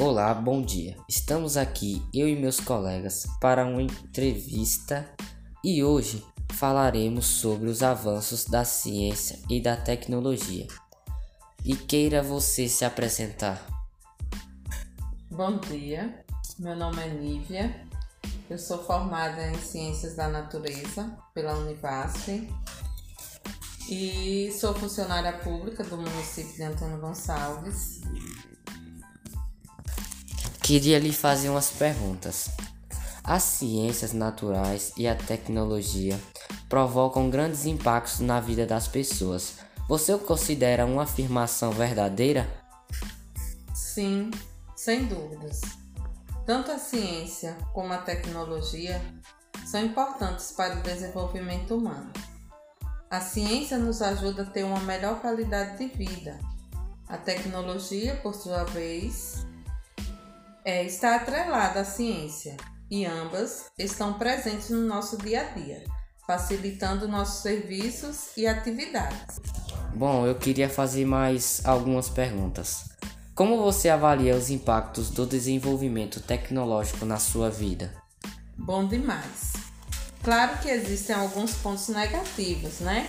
Olá, bom dia. Estamos aqui, eu e meus colegas, para uma entrevista e hoje falaremos sobre os avanços da ciência e da tecnologia. E queira você se apresentar. Bom dia, meu nome é Nívia, eu sou formada em Ciências da Natureza pela Univasf e sou funcionária pública do município de Antônio Gonçalves. Queria lhe fazer umas perguntas. As ciências naturais e a tecnologia provocam grandes impactos na vida das pessoas. Você o considera uma afirmação verdadeira? Sim, sem dúvidas. Tanto a ciência como a tecnologia são importantes para o desenvolvimento humano. A ciência nos ajuda a ter uma melhor qualidade de vida. A tecnologia, por sua vez, é, está atrelada à ciência e ambas estão presentes no nosso dia a dia, facilitando nossos serviços e atividades. Bom, eu queria fazer mais algumas perguntas. Como você avalia os impactos do desenvolvimento tecnológico na sua vida? Bom demais. Claro que existem alguns pontos negativos, né?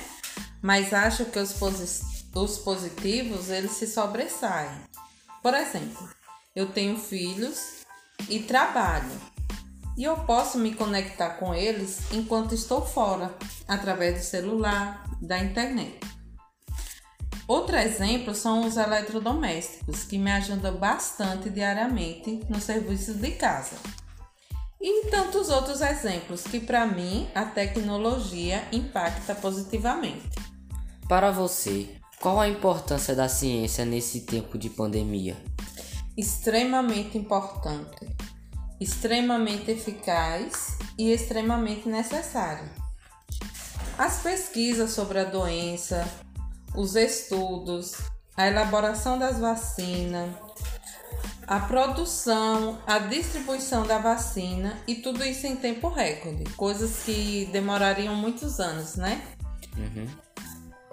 Mas acho que os, posi os positivos eles se sobressaem. Por exemplo, eu tenho filhos e trabalho. E eu posso me conectar com eles enquanto estou fora, através do celular, da internet. Outro exemplo são os eletrodomésticos, que me ajudam bastante diariamente nos serviços de casa. E tantos outros exemplos que, para mim, a tecnologia impacta positivamente. Para você, qual a importância da ciência nesse tempo de pandemia? Extremamente importante, extremamente eficaz e extremamente necessário. As pesquisas sobre a doença, os estudos, a elaboração das vacinas, a produção, a distribuição da vacina e tudo isso em tempo recorde, coisas que demorariam muitos anos, né? Uhum.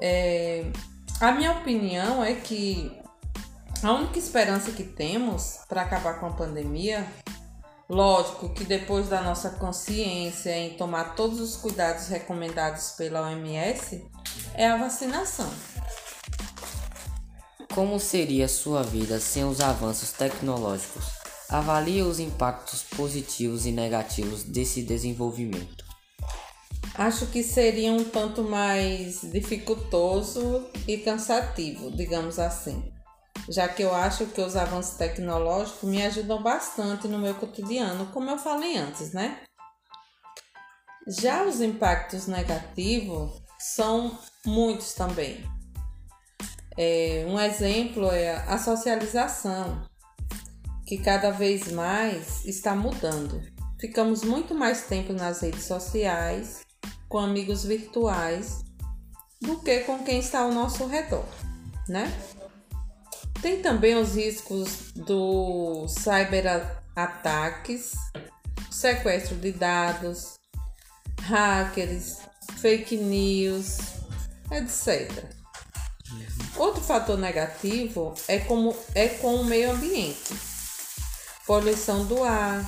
É, a minha opinião é que a única esperança que temos para acabar com a pandemia, lógico que depois da nossa consciência em tomar todos os cuidados recomendados pela OMS, é a vacinação. Como seria sua vida sem os avanços tecnológicos? Avalie os impactos positivos e negativos desse desenvolvimento. Acho que seria um tanto mais dificultoso e cansativo, digamos assim, já que eu acho que os avanços tecnológicos me ajudam bastante no meu cotidiano, como eu falei antes, né? Já os impactos negativos são muitos também. É, um exemplo é a socialização, que cada vez mais está mudando. Ficamos muito mais tempo nas redes sociais, com amigos virtuais, do que com quem está ao nosso redor, né? Tem também os riscos do cyberataques, sequestro de dados, hackers, fake news, etc. Outro fator negativo é, como, é com o meio ambiente. Poluição do ar,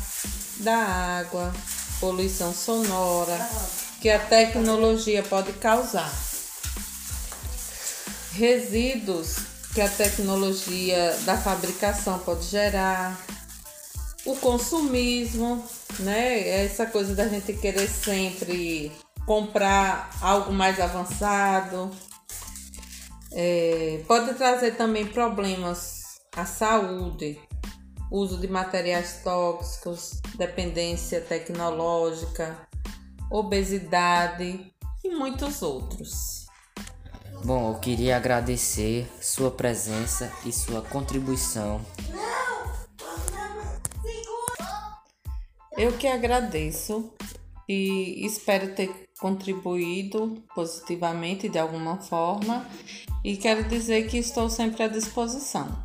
da água, poluição sonora, que a tecnologia pode causar. Resíduos que a tecnologia da fabricação pode gerar. O consumismo, né? Essa coisa da gente querer sempre comprar algo mais avançado. É, pode trazer também problemas à saúde, uso de materiais tóxicos, dependência tecnológica, obesidade e muitos outros. Bom, eu queria agradecer sua presença e sua contribuição. Eu que agradeço e espero ter contribuído positivamente de alguma forma e quero dizer que estou sempre à disposição.